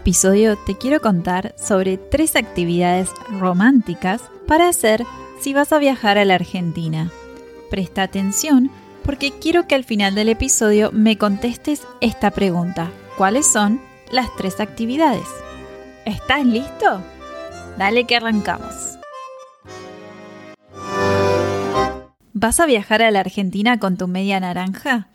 Este episodio te quiero contar sobre tres actividades románticas para hacer si vas a viajar a la Argentina. Presta atención porque quiero que al final del episodio me contestes esta pregunta. ¿Cuáles son las tres actividades? ¿Estás listo? Dale que arrancamos. ¿Vas a viajar a la Argentina con tu media naranja?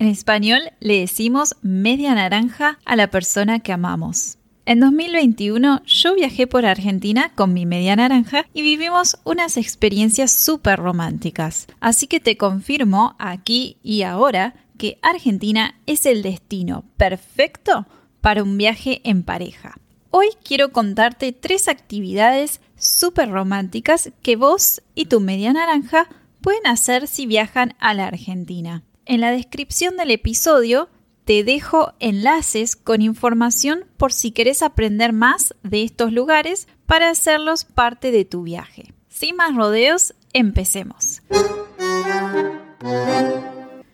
En español le decimos media naranja a la persona que amamos. En 2021 yo viajé por Argentina con mi media naranja y vivimos unas experiencias súper románticas. Así que te confirmo aquí y ahora que Argentina es el destino perfecto para un viaje en pareja. Hoy quiero contarte tres actividades súper románticas que vos y tu media naranja pueden hacer si viajan a la Argentina. En la descripción del episodio te dejo enlaces con información por si querés aprender más de estos lugares para hacerlos parte de tu viaje. Sin más rodeos, empecemos.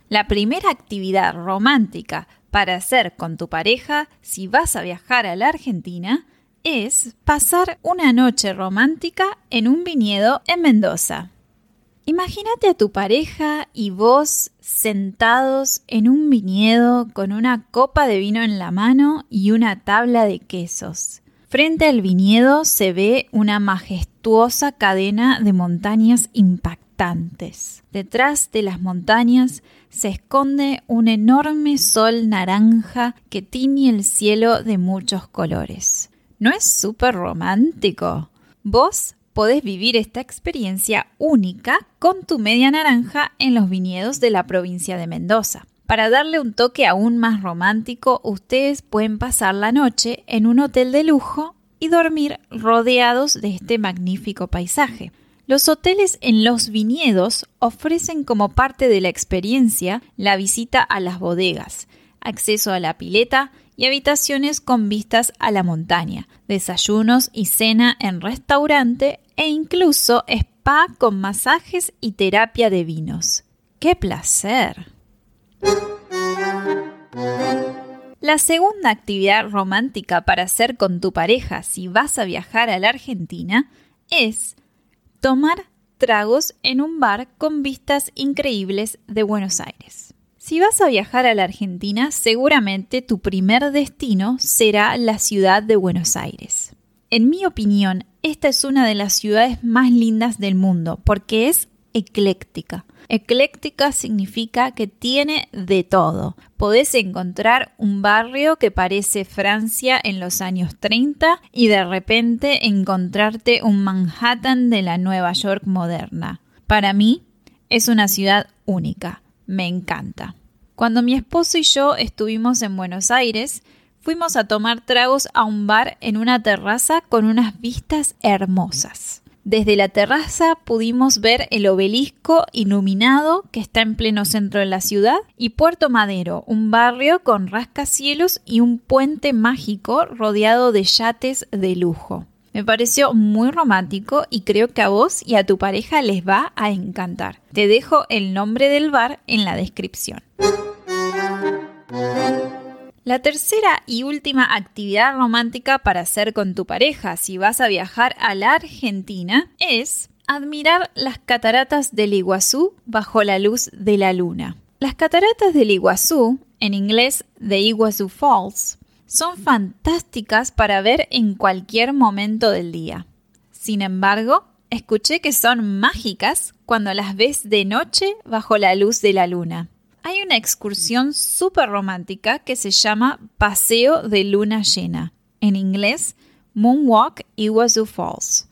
La primera actividad romántica para hacer con tu pareja si vas a viajar a la Argentina es pasar una noche romántica en un viñedo en Mendoza. Imagínate a tu pareja y vos sentados en un viñedo con una copa de vino en la mano y una tabla de quesos. Frente al viñedo se ve una majestuosa cadena de montañas impactantes. Detrás de las montañas se esconde un enorme sol naranja que tiñe el cielo de muchos colores. ¿No es súper romántico? Vos podés vivir esta experiencia única con tu media naranja en los viñedos de la provincia de Mendoza. Para darle un toque aún más romántico, ustedes pueden pasar la noche en un hotel de lujo y dormir rodeados de este magnífico paisaje. Los hoteles en los viñedos ofrecen como parte de la experiencia la visita a las bodegas, acceso a la pileta y habitaciones con vistas a la montaña, desayunos y cena en restaurante e incluso spa con masajes y terapia de vinos. ¡Qué placer! La segunda actividad romántica para hacer con tu pareja si vas a viajar a la Argentina es tomar tragos en un bar con vistas increíbles de Buenos Aires. Si vas a viajar a la Argentina, seguramente tu primer destino será la ciudad de Buenos Aires. En mi opinión, esta es una de las ciudades más lindas del mundo porque es ecléctica. Ecléctica significa que tiene de todo. Podés encontrar un barrio que parece Francia en los años 30 y de repente encontrarte un Manhattan de la Nueva York moderna. Para mí es una ciudad única. Me encanta. Cuando mi esposo y yo estuvimos en Buenos Aires, fuimos a tomar tragos a un bar en una terraza con unas vistas hermosas. Desde la terraza pudimos ver el obelisco iluminado que está en pleno centro de la ciudad y Puerto Madero, un barrio con rascacielos y un puente mágico rodeado de yates de lujo. Me pareció muy romántico y creo que a vos y a tu pareja les va a encantar. Te dejo el nombre del bar en la descripción. La tercera y última actividad romántica para hacer con tu pareja si vas a viajar a la Argentina es admirar las cataratas del Iguazú bajo la luz de la luna. Las cataratas del Iguazú, en inglés The Iguazú Falls, son fantásticas para ver en cualquier momento del día. Sin embargo, escuché que son mágicas cuando las ves de noche bajo la luz de la luna hay una excursión súper romántica que se llama Paseo de Luna Llena, en inglés Moonwalk Iguazu Falls.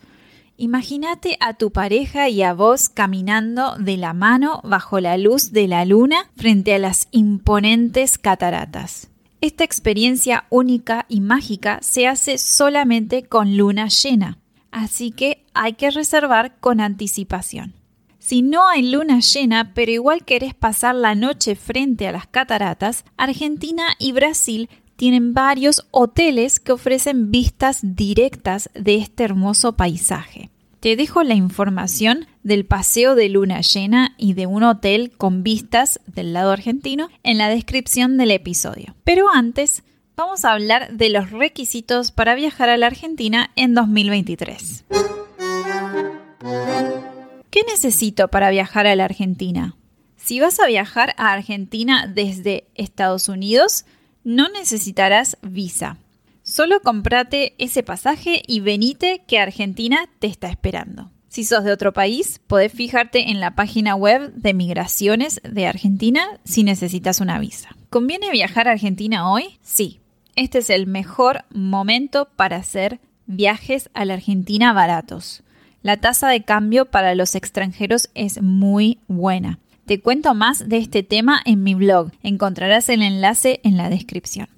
Imagínate a tu pareja y a vos caminando de la mano bajo la luz de la luna frente a las imponentes cataratas. Esta experiencia única y mágica se hace solamente con luna llena, así que hay que reservar con anticipación. Si no hay luna llena, pero igual querés pasar la noche frente a las cataratas, Argentina y Brasil tienen varios hoteles que ofrecen vistas directas de este hermoso paisaje. Te dejo la información del paseo de luna llena y de un hotel con vistas del lado argentino en la descripción del episodio. Pero antes, vamos a hablar de los requisitos para viajar a la Argentina en 2023. ¿Qué necesito para viajar a la Argentina? Si vas a viajar a Argentina desde Estados Unidos, no necesitarás visa. Solo comprate ese pasaje y venite que Argentina te está esperando. Si sos de otro país, podés fijarte en la página web de migraciones de Argentina si necesitas una visa. ¿Conviene viajar a Argentina hoy? Sí. Este es el mejor momento para hacer viajes a la Argentina baratos. La tasa de cambio para los extranjeros es muy buena. Te cuento más de este tema en mi blog. Encontrarás el enlace en la descripción.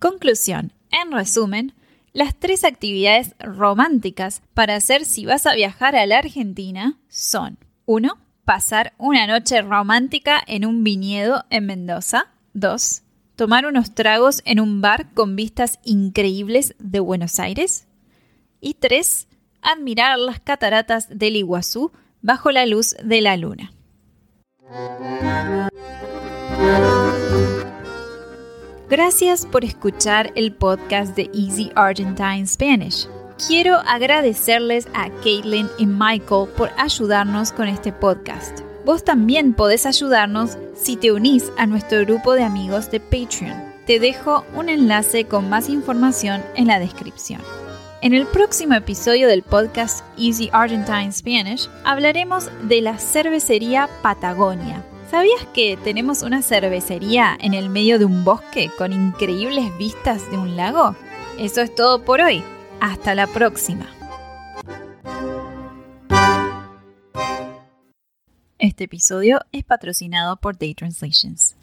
Conclusión. En resumen, las tres actividades románticas para hacer si vas a viajar a la Argentina son 1. Pasar una noche romántica en un viñedo en Mendoza. 2. Tomar unos tragos en un bar con vistas increíbles de Buenos Aires. Y 3. Admirar las cataratas del Iguazú bajo la luz de la luna. Gracias por escuchar el podcast de Easy Argentine Spanish. Quiero agradecerles a Caitlin y Michael por ayudarnos con este podcast. Vos también podés ayudarnos si te unís a nuestro grupo de amigos de Patreon. Te dejo un enlace con más información en la descripción. En el próximo episodio del podcast Easy Argentine Spanish hablaremos de la cervecería Patagonia. ¿Sabías que tenemos una cervecería en el medio de un bosque con increíbles vistas de un lago? Eso es todo por hoy. Hasta la próxima. Este episodio es patrocinado por Day Translations.